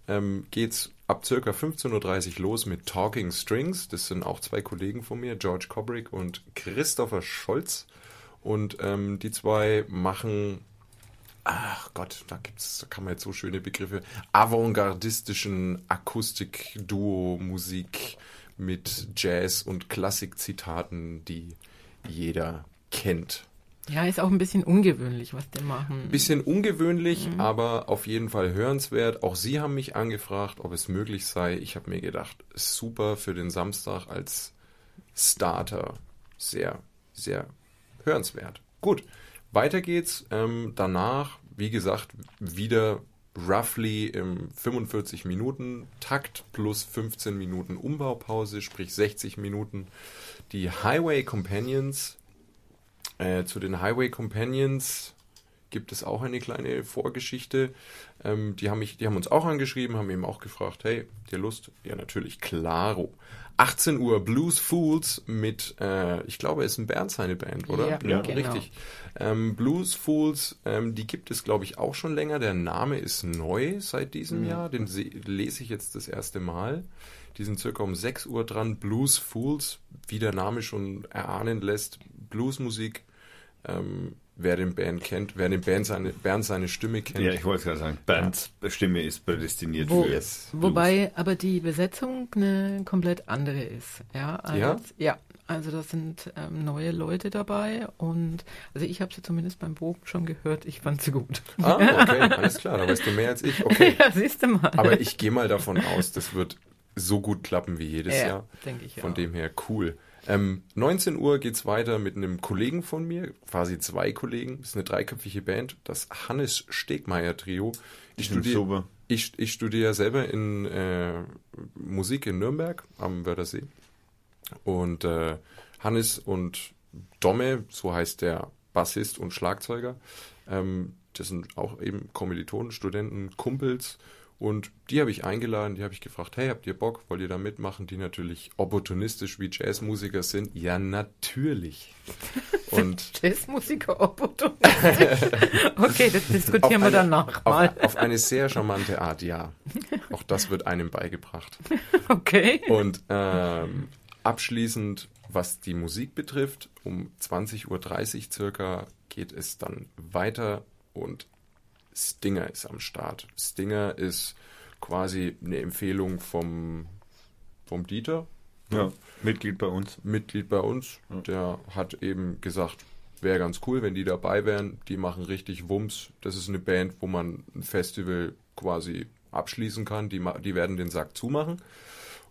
Ähm, geht's ab circa 15.30 Uhr los mit Talking Strings. Das sind auch zwei Kollegen von mir, George Kobrick und Christopher Scholz. Und ähm, die zwei machen ach Gott, da gibt's, da kann man jetzt so schöne Begriffe, avantgardistischen Akustik-Duo-Musik mit Jazz- und Klassik-Zitaten, die jeder kennt. Ja, ist auch ein bisschen ungewöhnlich, was die machen. Bisschen ungewöhnlich, aber auf jeden Fall hörenswert. Auch Sie haben mich angefragt, ob es möglich sei. Ich habe mir gedacht, super für den Samstag als Starter. Sehr, sehr hörenswert. Gut, weiter geht's. Ähm, danach, wie gesagt, wieder roughly im 45 Minuten Takt plus 15 Minuten Umbaupause, sprich 60 Minuten. Die Highway Companions äh, zu den Highway Companions gibt es auch eine kleine Vorgeschichte. Ähm, die, haben mich, die haben uns auch angeschrieben, haben eben auch gefragt, hey, dir Lust? Ja, natürlich, klaro. 18 Uhr Blues Fools mit, äh, ich glaube, es ist ein Bernd seine Band, oder? Ja, Ja. genau. richtig. Ähm, Blues Fools, ähm, die gibt es, glaube ich, auch schon länger. Der Name ist neu seit diesem Jahr. Den se- lese ich jetzt das erste Mal. Die sind circa um 6 Uhr dran. Blues Fools, wie der Name schon erahnen lässt, Bluesmusik. Ähm, wer den Band kennt, wer den Band seine, Bernd seine Stimme kennt. Ja, ich wollte gerade sagen, Bands Stimme ist prädestiniert Wo- für Yes. Wobei aber die Besetzung eine komplett andere ist. Ja, als, Ja? ja. Also da sind ähm, neue Leute dabei und also ich habe sie zumindest beim Proben schon gehört. Ich fand sie gut. Ah, okay, alles klar, da weißt du mehr als ich. Okay. ja, siehst du mal. Aber ich gehe mal davon aus, das wird so gut klappen wie jedes ja, Jahr. denke ich Von auch. dem her cool. Ähm, 19 Uhr geht's weiter mit einem Kollegen von mir, quasi zwei Kollegen. Das ist eine dreiköpfige Band, das Hannes Stegmeier Trio. Ich studiere ich, ich studiere selber in äh, Musik in Nürnberg am Wörthersee. Und äh, Hannes und Domme, so heißt der Bassist und Schlagzeuger, ähm, das sind auch eben Kommilitonen, Studenten, Kumpels. Und die habe ich eingeladen, die habe ich gefragt, hey, habt ihr Bock, wollt ihr da mitmachen? Die natürlich opportunistisch wie Jazzmusiker sind. Ja, natürlich. Und Jazzmusiker opportunistisch. okay, das diskutieren wir danach mal. auf, auf eine sehr charmante Art, ja. Auch das wird einem beigebracht. Okay. Und ähm, abschließend, was die Musik betrifft, um 20.30 Uhr circa geht es dann weiter und Stinger ist am Start. Stinger ist quasi eine Empfehlung vom, vom Dieter, Ja, Mitglied bei uns. Mitglied bei uns. Der hat eben gesagt, wäre ganz cool, wenn die dabei wären. Die machen richtig Wumms. Das ist eine Band, wo man ein Festival quasi abschließen kann. Die, die werden den Sack zumachen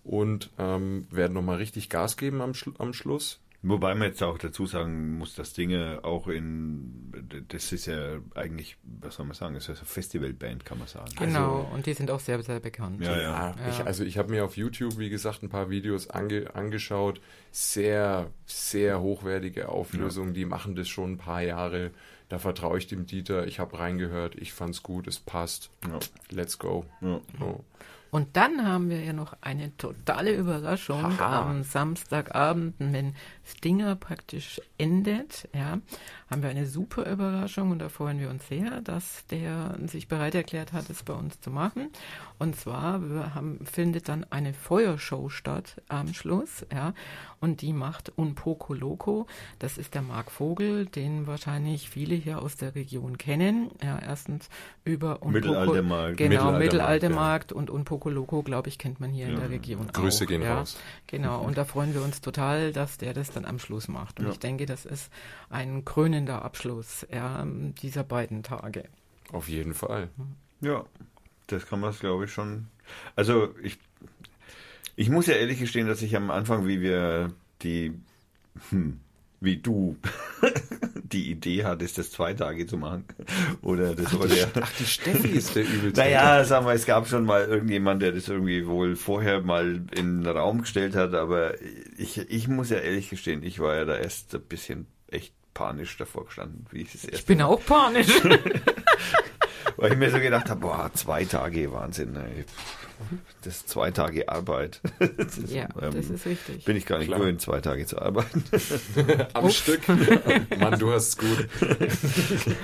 und ähm, werden nochmal richtig Gas geben am, am Schluss. Wobei man jetzt auch dazu sagen muss, dass Dinge auch in, das ist ja eigentlich, was soll man sagen, das ist ja so Festivalband, kann man sagen. Genau, und die sind auch sehr, sehr bekannt. Ja, ja. Ich, Ja. also ich habe mir auf YouTube, wie gesagt, ein paar Videos ange angeschaut. Sehr, sehr hochwertige Auflösung. Die machen das schon ein paar Jahre. Da vertraue ich dem Dieter. Ich habe reingehört. Ich fand's gut. Es passt. Ja. Let's go. Ja. So. Und dann haben wir ja noch eine totale Überraschung Haha. am Samstagabend, wenn Stinger praktisch endet, ja, haben wir eine super Überraschung und da freuen wir uns sehr, dass der sich bereit erklärt hat, es bei uns zu machen. Und zwar haben, findet dann eine Feuershow statt am Schluss, ja, und die macht Un Poco Loco. Das ist der Marc Vogel, den wahrscheinlich viele hier aus der Region kennen. Ja, erstens über Un Mittelaltermarkt. Genau, Mittelaltermarkt, Mittelaltermarkt und Un Poco Loco, glaube ich, kennt man hier in der Region Grüße auch. gehen ja. raus. Genau, und da freuen wir uns total, dass der das dann am Schluss macht. Und Ja. ich denke, das ist ein krönender Abschluss ja, dieser beiden Tage. Auf jeden Fall. Ja, das kann man, glaube ich, schon. Also ich, ich muss ja ehrlich gestehen, dass ich am Anfang, wie wir die, hm, wie du die Idee hattest, das zwei Tage zu machen, oder das oder ja. Ach, die Steffi ist der übelste. Naja, sagen wir, es gab schon mal irgendjemand, der das irgendwie wohl vorher mal in den Raum gestellt hat, aber ich, ich muss ja ehrlich gestehen, ich war ja da erst ein bisschen echt panisch davor gestanden, wie ich das erste Ich bin auch panisch. Weil ich mir so gedacht habe, boah, zwei Tage Wahnsinn. Ey. Das ist zwei Tage Arbeit. Das ist, ja, ähm, das ist richtig. bin ich gar nicht Klar. gewöhnt, zwei Tage zu arbeiten. Am Stück. Mann, du hast es gut.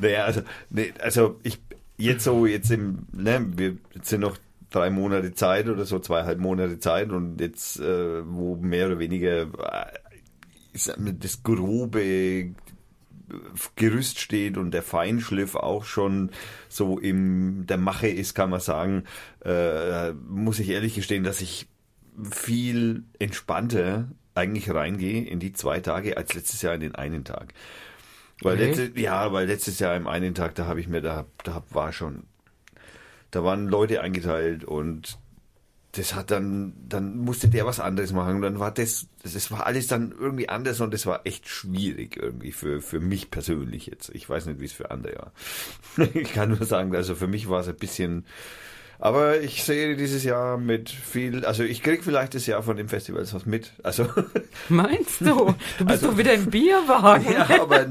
naja, also, nee, also ich jetzt so, jetzt im, ne, wir jetzt sind noch drei Monate Zeit oder so, zweieinhalb Monate Zeit und jetzt, äh, wo mehr oder weniger äh, das grobe Gerüst steht und der Feinschliff auch schon so im der Mache ist, kann man sagen, äh, muss ich ehrlich gestehen, dass ich viel entspannter eigentlich reingehe in die zwei Tage als letztes Jahr in den einen Tag. Weil Okay. letztes, ja, weil letztes Jahr im einen Tag, da habe ich mir, da, da war schon, da waren Leute eingeteilt und das hat dann, dann musste der was anderes machen. Und dann war das, das war alles dann irgendwie anders und das war echt schwierig irgendwie für, für mich persönlich jetzt. Ich weiß nicht, wie es für andere war. Ich kann nur sagen, also für mich war es ein bisschen, aber ich sehe dieses Jahr mit viel, also ich krieg vielleicht das Jahr von dem Festival was mit. Also, Meinst du? Du bist Also- doch wieder im Bierwagen. ja, aber,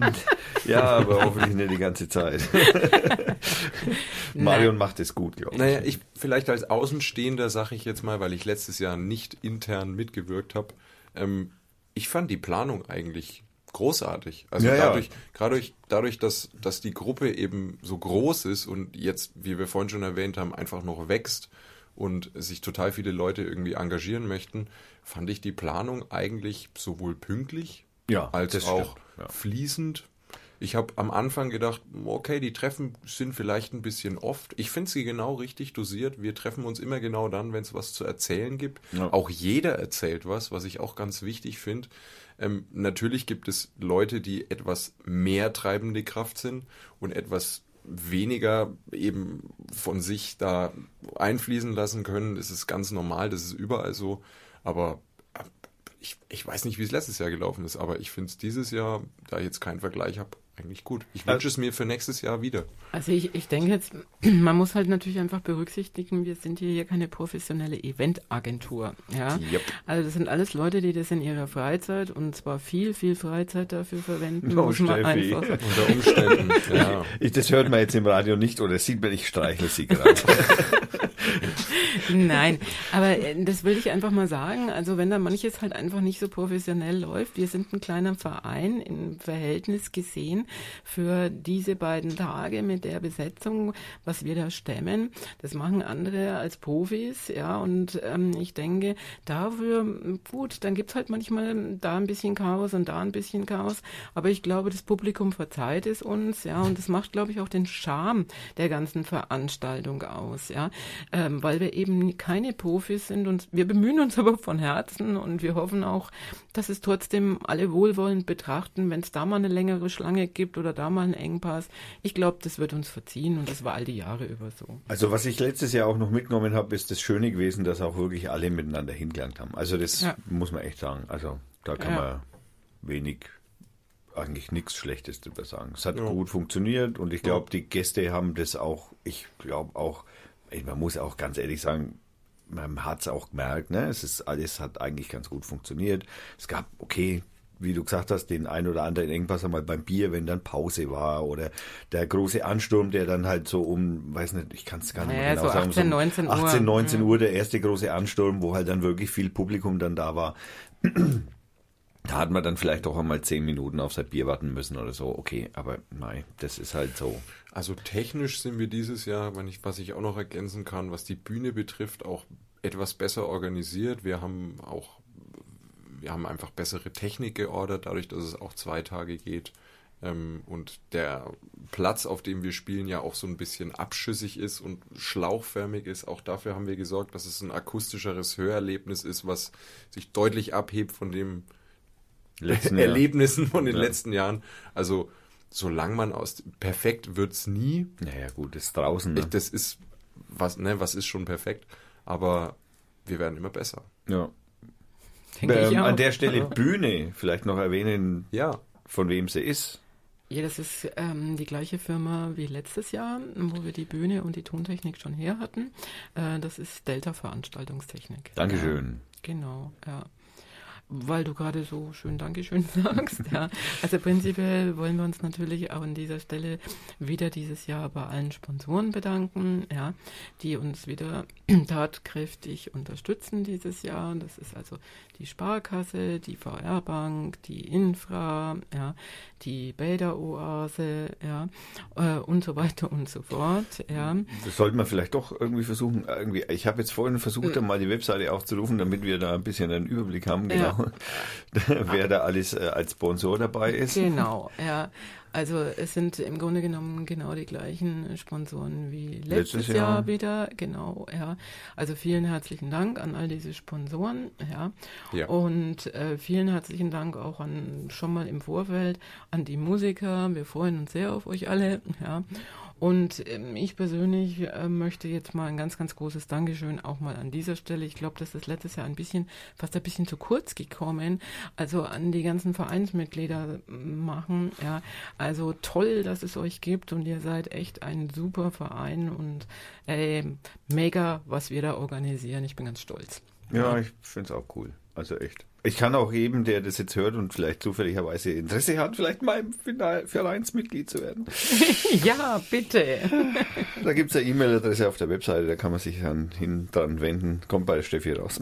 ja, aber hoffentlich nicht die ganze Zeit. Marion macht es gut, glaube ich. Naja, ich vielleicht als Außenstehender sage ich jetzt mal, weil ich letztes Jahr nicht intern mitgewirkt habe, ähm, ich fand die Planung eigentlich großartig. Also Ja, ja. dadurch, dadurch, dadurch, dass, dass die Gruppe eben so groß ist und jetzt, wie wir vorhin schon erwähnt haben, einfach noch wächst und sich total viele Leute irgendwie engagieren möchten, fand ich die Planung eigentlich sowohl pünktlich Ja, als auch stimmt, fließend. Ich habe am Anfang gedacht, okay, die Treffen sind vielleicht ein bisschen oft. Ich finde sie genau richtig dosiert. Wir treffen uns immer genau dann, wenn es was zu erzählen gibt. Auch jeder erzählt was, was ich auch ganz wichtig finde. Ähm, natürlich gibt es Leute, die etwas mehr treibende Kraft sind und etwas weniger eben von sich da einfließen lassen können. Das ist ganz normal, das ist überall so. Aber äh, ich, ich weiß nicht, wie es letztes Jahr gelaufen ist, aber ich finde es dieses Jahr, da ich jetzt keinen Vergleich habe, eigentlich gut. Ich wünsche es mir für nächstes Jahr wieder. Also ich, ich denke jetzt, man muss halt natürlich einfach berücksichtigen, wir sind hier, hier keine professionelle Eventagentur. Ja? Yep. Also das sind alles Leute, die das in ihrer Freizeit und zwar viel, viel Freizeit dafür verwenden, Oh, muss man einfach Unter Umständen, ja. Ich, das hört man jetzt im Radio nicht oder sieht man, ich streichle sie gerade. Nein, aber äh, das will ich einfach mal sagen. Also wenn da manches halt einfach nicht so professionell läuft, wir sind ein kleiner Verein im Verhältnis gesehen für diese beiden Tage mit der Besetzung, was wir da stemmen. Das machen andere als Profis, ja, und ähm, ich denke, dafür, gut, dann gibt's halt manchmal da ein bisschen Chaos und da ein bisschen Chaos, aber ich glaube, das Publikum verzeiht es uns, ja, und das macht, glaube ich, auch den Charme der ganzen Veranstaltung aus, ja, ähm, weil wir eben keine Profis sind und wir bemühen uns aber von Herzen und wir hoffen auch, dass es trotzdem alle wohlwollend betrachten, wenn es da mal eine längere Schlange gibt oder da mal einen Engpass. Ich glaube, das wird uns verziehen und das war all die Jahre über so. Also was ich letztes Jahr auch noch mitgenommen habe, ist das Schöne gewesen, dass auch wirklich alle miteinander hingelangt haben. Also das Ja. muss man echt sagen. Also da kann Ja. man wenig, eigentlich nichts Schlechtes drüber sagen. Es hat Ja. gut funktioniert und ich glaube, die Gäste haben das auch, ich glaube auch, man muss auch ganz ehrlich sagen, man hat es auch gemerkt, ne? Es ist alles hat eigentlich ganz gut funktioniert. Es gab, okay, wie du gesagt hast, den ein oder anderen Engpass einmal beim Bier, wenn dann Pause war oder der große Ansturm, der dann halt so um, weiß nicht, ich kann es gar nicht Ja, mehr genau so sagen, 18, um 19 Uhr. 18, 19 Ja. Uhr der erste große Ansturm, wo halt dann wirklich viel Publikum dann da war. Da hat man dann vielleicht auch einmal zehn Minuten auf sein Bier warten müssen oder so. Okay, aber nein, das ist halt so. Also technisch sind wir dieses Jahr, wenn ich, was ich auch noch ergänzen kann, was die Bühne betrifft, auch etwas besser organisiert. Wir haben auch, wir haben einfach bessere Technik geordert, dadurch, dass es auch zwei Tage geht. Ähm, und der Platz, auf dem wir spielen, ja auch so ein bisschen abschüssig ist und schlauchförmig ist. Auch dafür haben wir gesorgt, dass es ein akustischeres Hörerlebnis ist, was sich deutlich abhebt von dem Letzten Jahr. Erlebnissen von den Ja. letzten Jahren. Also, solange man aus, perfekt wird's nie. Naja, gut, ist draußen. Ne? Ich, das ist, was, ne, was ist schon perfekt? Aber wir werden immer besser. ja. Denke ich Ähm, auch. an der Stelle Bühne vielleicht noch erwähnen, Ja. von wem sie ist. Ja, das ist ähm, die gleiche Firma wie letztes Jahr, wo wir die Bühne und die Tontechnik schon her hatten. Äh, das ist Delta Veranstaltungstechnik. Dankeschön. Genau, ja. Weil du gerade so schön Dankeschön sagst, ja. Also prinzipiell wollen wir uns natürlich auch an dieser Stelle wieder dieses Jahr bei allen Sponsoren bedanken, ja, die uns wieder tatkräftig unterstützen dieses Jahr. Das ist also die Sparkasse, die VR Bank, die Infra, ja, die Bäder Oase, ja, äh, und so weiter und so fort, ja. Das sollten wir vielleicht doch irgendwie versuchen. Irgendwie, ich habe jetzt vorhin versucht, mal die Webseite aufzurufen, damit wir da ein bisschen einen Überblick haben, Ja. genau, wer da alles äh, als Sponsor dabei ist. Genau, ja. Also es sind im Grunde genommen genau die gleichen Sponsoren wie letztes, Letztes Jahr. Jahr. wieder, genau, ja. Also vielen herzlichen Dank an all diese Sponsoren, ja. Ja. Und äh, vielen herzlichen Dank auch an schon mal im Vorfeld an die Musiker. Wir freuen uns sehr auf euch alle, ja. Und ähm, ich persönlich äh, möchte jetzt mal ein ganz, ganz großes Dankeschön auch mal an dieser Stelle. Ich glaube, das ist letztes Jahr ein bisschen, fast ein bisschen zu kurz gekommen. Also an die ganzen Vereinsmitglieder machen. Ja, also toll, dass es euch gibt und ihr seid echt ein super Verein und äh, mega, was wir da organisieren. Ich bin ganz stolz. Ja, ich finde es auch cool. Also echt. Ich kann auch jedem, der das jetzt hört und vielleicht zufälligerweise Interesse hat, vielleicht mal im Final- Vereinsmitglied zu werden. ja, bitte. Da gibt es eine E-Mail-Adresse auf der Webseite, da kann man sich dann hin dran wenden. Kommt bei Steffi raus.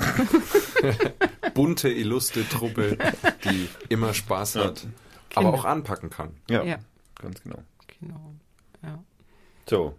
Bunte, illustre Truppe, die immer Spaß hat, aber Genau. auch anpacken kann. Ja, Ja, ganz genau. genau. Ja. So.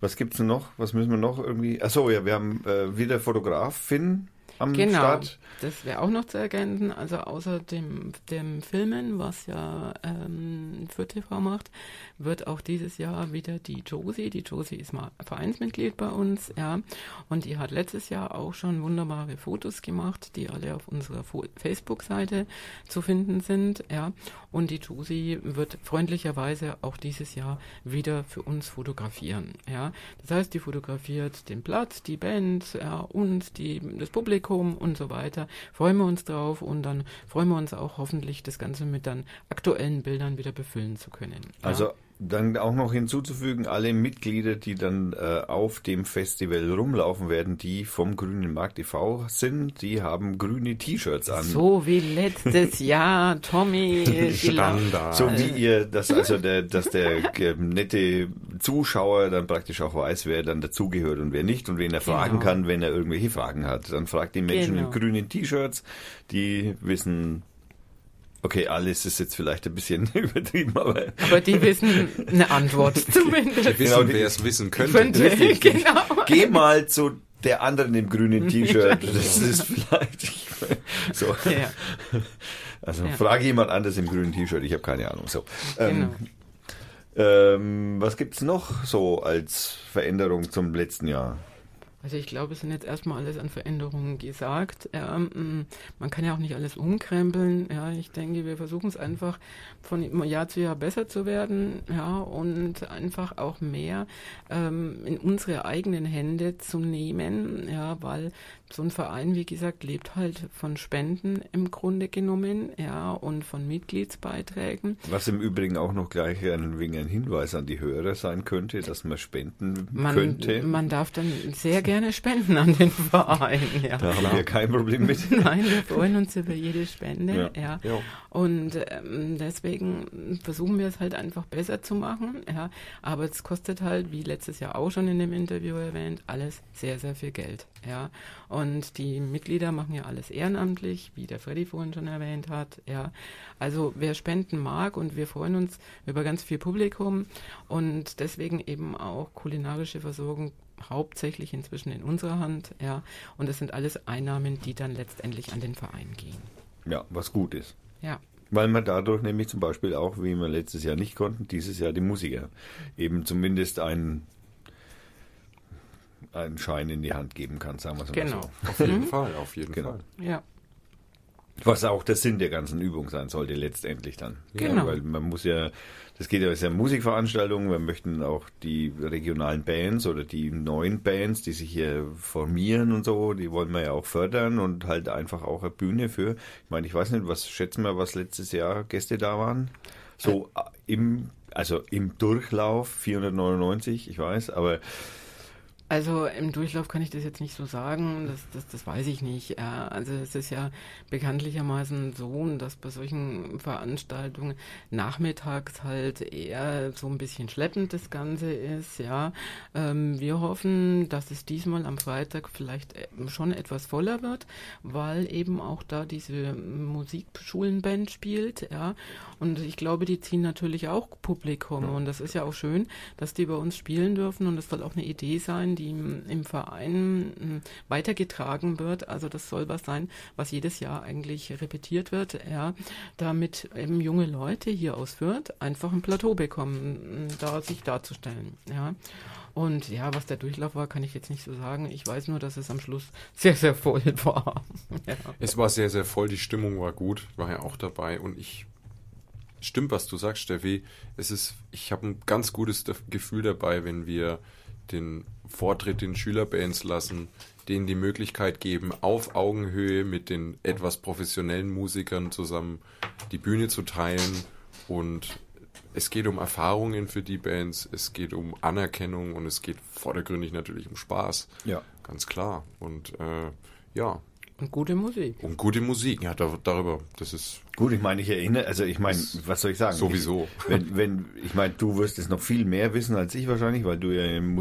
Was gibt's denn noch? Was müssen wir noch irgendwie? Achso, ja, wir haben äh, wieder Fotograf Finn am Genau, Start. das wäre auch noch zu ergänzen. Also außer dem, dem Filmen, was ja ähm, für TV macht, wird auch dieses Jahr wieder die Josie. Die Josie ist mal Vereinsmitglied bei uns, ja. Und die hat letztes Jahr auch schon wunderbare Fotos gemacht, die alle auf unserer Facebook-Seite zu finden sind, ja. Und die Josie wird freundlicherweise auch dieses Jahr wieder für uns fotografieren, ja. Das heißt, die fotografiert den Platz, die Band, ja, uns, die, das Publikum und so weiter. Freuen wir uns drauf und dann freuen wir uns auch hoffentlich, das Ganze mit dann aktuellen Bildern wieder befüllen zu können. Ja. Also dann auch noch hinzuzufügen, alle Mitglieder, die dann äh, auf dem Festival rumlaufen werden, die vom Grünen Markt e.V. sind, die haben grüne T-Shirts an. so wie letztes Jahr, Tommy. La- Standard. So wie ihr, dass also der, dass der äh, nette Zuschauer dann praktisch auch weiß, wer dann dazugehört und wer nicht und wen er fragen Genau. kann, wenn er irgendwelche Fragen hat. Dann fragt die Menschen Genau. in grünen T-Shirts, die wissen, okay, alles ist jetzt vielleicht ein bisschen übertrieben, aber Aber die wissen eine Antwort zumindest. Wir wissen, Genau, die- wer es wissen könnte. Könnte, Richtig. genau. geh mal zu der anderen im grünen T-Shirt. Das ist vielleicht so. Ja, Also Ja. frage jemand anderes im grünen T-Shirt, ich habe keine Ahnung. So. Ähm, genau. ähm, was gibt's noch so als Veränderung zum letzten Jahr? Also ich glaube, es sind jetzt erstmal alles an Veränderungen gesagt. Mm, man kann ja auch nicht alles umkrempeln. Ja, ich denke, wir versuchen es einfach von Jahr zu Jahr besser zu werden. Ja, und einfach auch mehr ähm, in unsere eigenen Hände zu nehmen. Ja, weil so ein Verein, wie gesagt, lebt halt von Spenden im Grunde genommen. Ja, und von Mitgliedsbeiträgen. Was im Übrigen auch noch gleich ein, wegen ein Hinweis an die Hörer sein könnte, dass man spenden Man, könnte. man darf dann sehr gerne spenden an den Verein. Ja. Da haben wir kein Problem mit. Nein, wir freuen uns über jede Spende. Ja. Ja. Ja. Und ähm, deswegen versuchen wir es halt einfach besser zu machen. Ja. Aber es kostet halt, wie letztes Jahr auch schon in dem Interview erwähnt, alles sehr, sehr viel Geld. Ja. Und die Mitglieder machen ja alles ehrenamtlich, wie der Freddy vorhin schon erwähnt hat. Ja. Also wer spenden mag und wir freuen uns über ganz viel Publikum und deswegen eben auch kulinarische Versorgung hauptsächlich inzwischen in unserer Hand, ja. Und das sind alles Einnahmen, die dann letztendlich an den Verein gehen. Ja, was gut ist. Ja. Weil man dadurch nämlich zum Beispiel auch, wie wir letztes Jahr nicht konnten, dieses Jahr die Musiker eben zumindest einen, einen Schein in die Hand geben kann, sagen wir es mal Genau. so. Auf jeden Fall, auf jeden Genau. Fall. Ja. Was auch der Sinn der ganzen Übung sein sollte letztendlich dann. Genau. Ja, weil man muss ja, das geht ja, ist ja eine Musikveranstaltung, wir möchten auch die regionalen Bands oder die neuen Bands, die sich hier formieren und so, die wollen wir ja auch fördern und halt einfach auch eine Bühne für. Ich meine, ich weiß nicht, was schätzen wir, was letztes Jahr Gäste da waren? So äh, im, also im Durchlauf 499, ich weiß, aber Also im Durchlauf kann ich das jetzt nicht so sagen, das, das, das weiß ich nicht. Ja, also es ist ja bekanntlichermaßen so, dass bei solchen Veranstaltungen nachmittags halt eher so ein bisschen schleppend das Ganze ist. Ja, ähm, wir hoffen, dass es diesmal am Freitag vielleicht äh, schon etwas voller wird, weil eben auch da diese Musikschulenband spielt. Ja, und ich glaube, die ziehen natürlich auch Publikum und das ist ja auch schön, dass die bei uns spielen dürfen und das soll auch eine Idee sein, die im, Verein m, weitergetragen wird. Also das soll was sein, was jedes Jahr eigentlich repetiert wird, ja, damit eben junge Leute hier aus Fürth einfach ein Plateau bekommen, m, da sich darzustellen, ja. Und ja, was der Durchlauf war, kann ich jetzt nicht so sagen. Ich weiß nur, dass es am Schluss sehr, sehr voll war. ja. Es war sehr, sehr voll, die Stimmung war gut, war ja auch dabei und ich stimmt, was du sagst, Steffi. Es ist, ich habe ein ganz gutes Gefühl dabei, wenn wir den Vortritt den Schülerbands lassen, denen die Möglichkeit geben, auf Augenhöhe mit den etwas professionellen Musikern zusammen die Bühne zu teilen und es geht um Erfahrungen für die Bands, es geht um Anerkennung und es geht vordergründig natürlich um Spaß. Ja. Ganz klar. Und äh, ja, Und gute Musik. und gute Musik. Ja, da, darüber, das ist Gut, ich meine, ich erinnere, also ich meine, was soll ich sagen? Sowieso. Ich, wenn, wenn, ich meine, du wirst es noch viel mehr wissen als ich wahrscheinlich, weil du ja im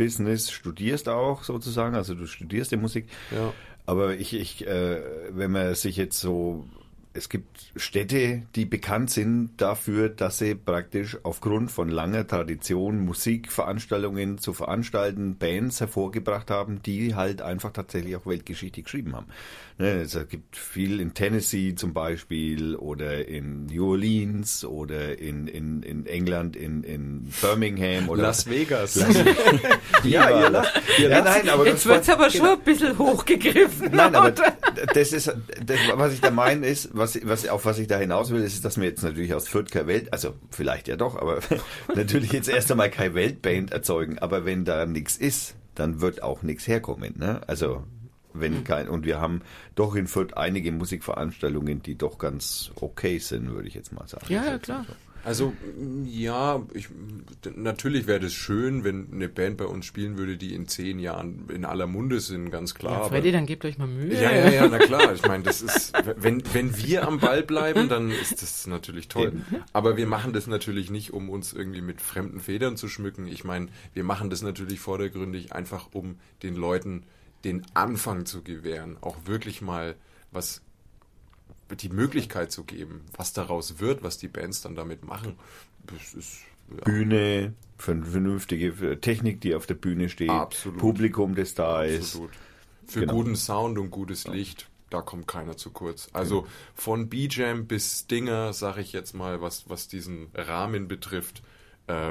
Musikbusiness studierst auch sozusagen, also du studierst die Musik. Ja. Aber ich, ich, äh, wenn man sich jetzt so, es gibt Städte, die bekannt sind dafür, dass sie praktisch aufgrund von langer Tradition Musikveranstaltungen zu veranstalten, Bands hervorgebracht haben, die halt einfach tatsächlich auch Weltgeschichte geschrieben haben. Ne, es gibt viel in Tennessee zum Beispiel oder in New Orleans oder in, in, in England, in, in Birmingham oder Las Vegas. ja, ihr lacht. Ja, nein, aber Jetzt wird's aber schon ein bisschen hochgegriffen. Nein, aber das ist, das, was ich da meine ist, was, was, auf was ich da hinaus will, ist, dass wir jetzt natürlich aus Fürth keine Welt, also vielleicht ja doch, aber natürlich jetzt erst einmal keine Weltband erzeugen, aber wenn da nichts ist, dann wird auch nichts herkommen, ne? Also, wenn kein, und wir haben doch in Fürth einige Musikveranstaltungen, die doch ganz okay sind, würde ich jetzt mal sagen. Ja, ja, klar. Also m, ja, ich, natürlich wäre das schön, wenn eine Band bei uns spielen würde, die in zehn Jahren in aller Munde sind, ganz klar. Ja, aber- Freddy, dann gebt euch mal Mühe. ja, ja, ja, na klar. Ich meine, das ist, wenn, wenn wir am Ball bleiben, dann ist das natürlich toll. Aber wir machen das natürlich nicht, um uns irgendwie mit fremden Federn zu schmücken. Ich meine, wir machen das natürlich vordergründig einfach, um den Leuten den Anfang zu gewähren, auch wirklich mal was die Möglichkeit zu geben, was daraus wird, was die Bands dann damit machen. Das ist ja, Bühne, vernünftige Technik, die auf der Bühne steht, Absolut. Publikum, das da ist. Absolut. Für Genau. guten Sound und gutes Licht, da kommt keiner zu kurz. Also von B-Jam bis Stinger, sage ich jetzt mal, was, was diesen Rahmen betrifft, äh,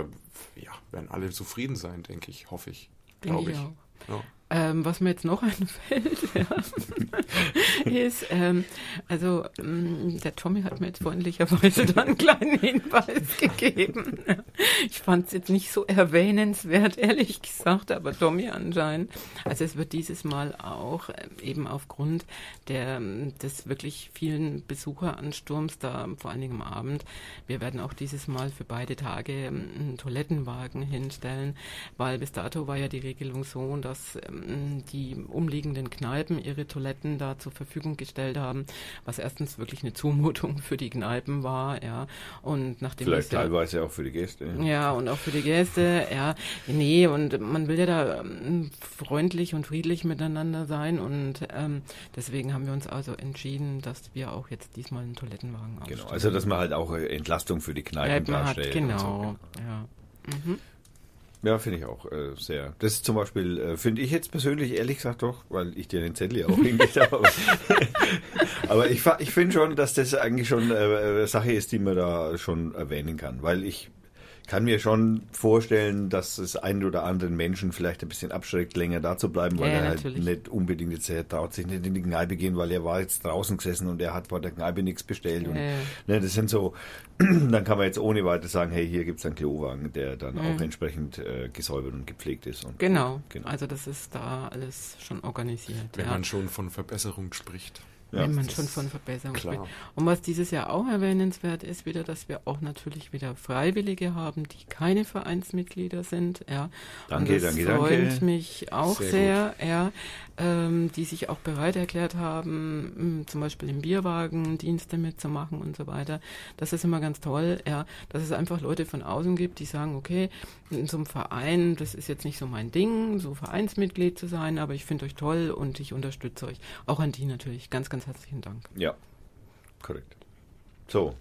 ja, werden alle zufrieden sein, denke ich, hoffe ich. Glaube ich ich. auch. Ja. Ähm, was mir jetzt noch einfällt, ja, ist, ähm, also ähm, der Tommy hat mir jetzt freundlicherweise da einen kleinen Hinweis gegeben. Ich fand es jetzt nicht so erwähnenswert, ehrlich gesagt, aber Tommy anscheinend. Also es wird dieses Mal auch äh, eben aufgrund der, des wirklich vielen Besucheransturms da, vor allen Dingen am Abend, wir werden auch dieses Mal für beide Tage ähm, einen Toilettenwagen hinstellen, weil bis dato war ja die Regelung so, dass ähm, die umliegenden Kneipen ihre Toiletten da zur Verfügung gestellt haben, was erstens wirklich eine Zumutung für die Kneipen war, ja. Und nachdem Vielleicht ja- teilweise auch für die Gäste. ja, und auch für die Gäste, ja. Nee, und man will ja da freundlich und friedlich miteinander sein und ähm, deswegen haben wir uns also entschieden, dass wir auch jetzt diesmal einen Toilettenwagen Genau, aufstellen. also dass man halt auch äh, Entlastung für die Kneipen Kneipen hat, darstellt. und so. genau, ja. Ja, finde ich auch äh, sehr. Das ist zum Beispiel, äh, finde ich jetzt persönlich ehrlich gesagt doch, weil ich dir den Zettel ja auch hingelegt habe. Aber, ich, ich finde schon, dass das eigentlich schon äh, eine Sache ist, die man da schon erwähnen kann. Weil ich kann mir schon vorstellen, dass es einen oder anderen Menschen vielleicht ein bisschen abschreckt, länger da zu bleiben, weil Ja, er halt natürlich. nicht unbedingt jetzt, er traut sich nicht in die Kneipe gehen, weil er war jetzt draußen gesessen und er hat vor der Kneipe nichts bestellt. Und, Ja, ja. ne, das sind so, dann kann man jetzt ohne weiteres sagen, hey, hier gibt's einen Klowagen, der dann auch entsprechend äh, gesäubert und gepflegt ist. Und, Mhm. Genau. Genau. also das ist da alles schon organisiert. Wenn ja. man schon von Verbesserung spricht. Ja, wenn man schon von Verbesserung klar. spricht. Und was dieses Jahr auch erwähnenswert ist, wieder, dass wir auch natürlich wieder Freiwillige haben, die keine Vereinsmitglieder sind. Ja. Danke, Und das danke, freut danke. mich auch Sehr sehr, ja, ähm, die sich auch bereit erklärt haben, m, zum Beispiel im Bierwagen Dienste mitzumachen und so weiter. Das ist immer ganz toll, ja, dass es einfach Leute von außen gibt, die sagen, okay, in so einem Verein, das ist jetzt nicht so mein Ding, so Vereinsmitglied zu sein, aber ich finde euch toll und ich unterstütze euch. Auch an die natürlich. Ganz, ganz herzlichen Dank. ja, korrekt. So,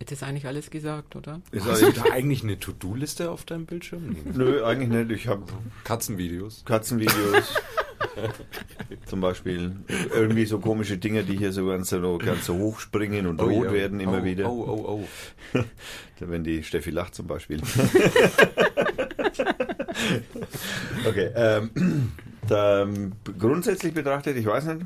Jetzt ist eigentlich alles gesagt, oder? ist eigentlich, da eigentlich eine To-Do-Liste auf deinem Bildschirm? Nö, eigentlich nicht. Ich habe Katzenvideos. Katzenvideos. Zum Beispiel irgendwie so komische Dinge, die hier so ganz so, ganz so hoch springen und rot ja. werden immer oh, wieder. Oh, oh, oh. Wenn die Steffi lacht zum Beispiel. okay. Ähm, da, ähm, grundsätzlich betrachtet, ich weiß nicht,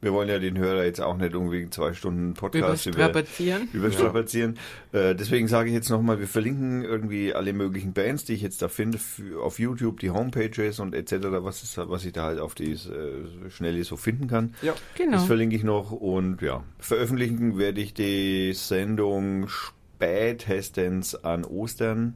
wir wollen ja den Hörer jetzt auch nicht irgendwie zwei Stunden Podcast über, Überstrapazieren. überstrapazieren. Äh, deswegen sage ich jetzt nochmal, wir verlinken irgendwie alle möglichen Bands, die ich jetzt da finde, auf YouTube, die Homepages und etc., was, ist, was ich da halt auf die äh, Schnelle so finden kann. Ja. Genau. Das verlinke ich noch und ja, veröffentlichen werde ich die Sendung spätestens an Ostern.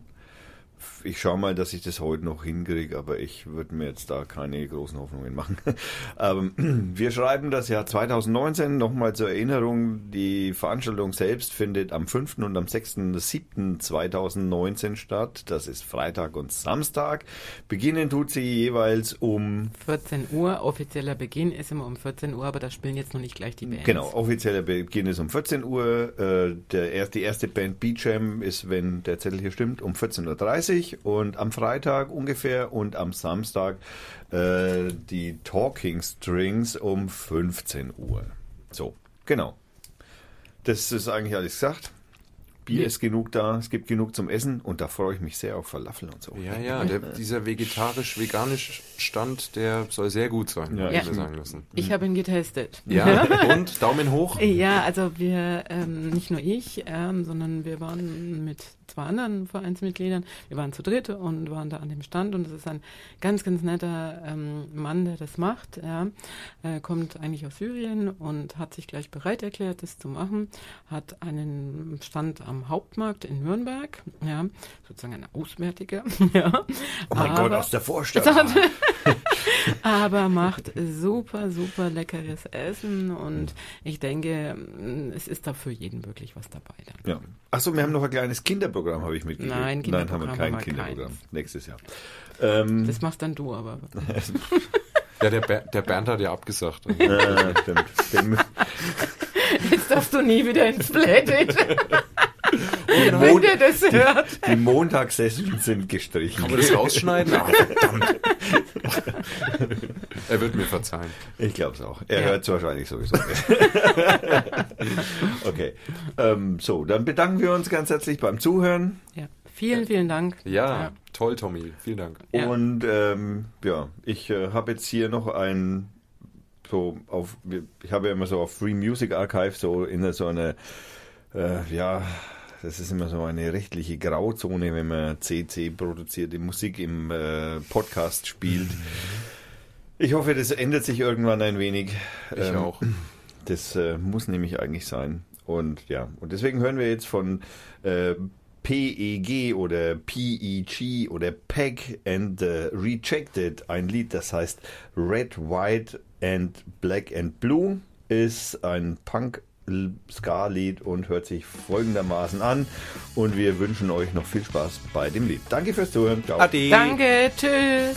Ich schaue mal, dass ich das heute noch hinkriege, aber ich würde mir jetzt da keine großen Hoffnungen machen. ähm, wir schreiben das Jahr 2019 nochmal zur Erinnerung. Die Veranstaltung selbst findet am 5. und am 6.7.2019 statt. Das ist Freitag und Samstag. Beginnen tut sie jeweils um 14 Uhr, offizieller Beginn ist immer um 14 Uhr, aber da spielen jetzt noch nicht gleich die Bands. Genau, offizieller Beginn ist um 14 Uhr. Äh, der erst, die erste Band Beat Jam ist, wenn der Zettel hier stimmt, um 14.30 Uhr und am Freitag ungefähr und am Samstag äh, die Talking Strings um 15 Uhr. So, genau. Das ist eigentlich alles gesagt. Bier ist genug da, es gibt genug zum Essen und da freue ich mich sehr auf Falafel und so. Ja, ja, der, dieser vegetarisch-veganisch Stand, der soll sehr gut sein, Ja, ja, Ja. ich mir sagen lassen. Ich habe ihn getestet. Ja, und Daumen hoch. Ja, also wir, ähm, nicht nur ich, ähm, sondern wir waren mit zwei anderen Vereinsmitgliedern, wir waren zu dritt und waren da an dem Stand und es ist ein ganz, ganz netter ähm, Mann, der das macht. Ja. Er kommt eigentlich aus Syrien und hat sich gleich bereit erklärt, das zu machen, hat einen Stand am Hauptmarkt in Nürnberg, ja, sozusagen ein auswärtiger. ja. Oh mein Aber- Gott, aus der Vorstadt. Aber macht super, super leckeres Essen und ich denke, mm, es ist da für jeden wirklich was dabei dann. Ja. Achso, wir haben noch ein kleines Kinderprogramm, habe ich mitgekriegt. Nein, Nein, haben wir Kinderprogramm kein haben wir Kinderprogramm. keins. Nächstes Jahr. Ähm, Das machst dann du aber. Ja, der, Ber der Bernd hat ja abgesagt. stimmt. Jetzt darfst du nie wieder ins Playdate, die, wenn Mon der das hört. die Montagssessions sind gestrichen. Kann man das rausschneiden? Ah, verdammt. Er wird mir verzeihen. Ich glaube es auch. Er Ja. hört es wahrscheinlich sowieso nicht. okay. Ähm, so, dann bedanken wir uns ganz herzlich beim Zuhören. Ja. Vielen, vielen Dank. Ja, toll, Tommy. Vielen Dank. Ja. Und ähm, ja, ich äh, habe jetzt hier noch ein so auf ich habe ja immer so auf Free Music Archive so in so eine äh, ja das ist immer so eine rechtliche Grauzone, wenn man CC produzierte Musik im äh, Podcast spielt. Ich hoffe, das ändert sich irgendwann ein wenig. Ich Ähm, auch. Das äh, muss nämlich eigentlich sein. Und ja, und deswegen hören wir jetzt von äh, PEG oder PEG oder PEG and the Rejected ein Lied, das heißt Red, White and Black and Blue. Ist ein Punk-Ska-Lied und hört sich folgendermaßen an. Und wir wünschen euch noch viel Spaß bei dem Lied. Danke fürs Zuhören. Ciao. Ade. Danke, tschüss.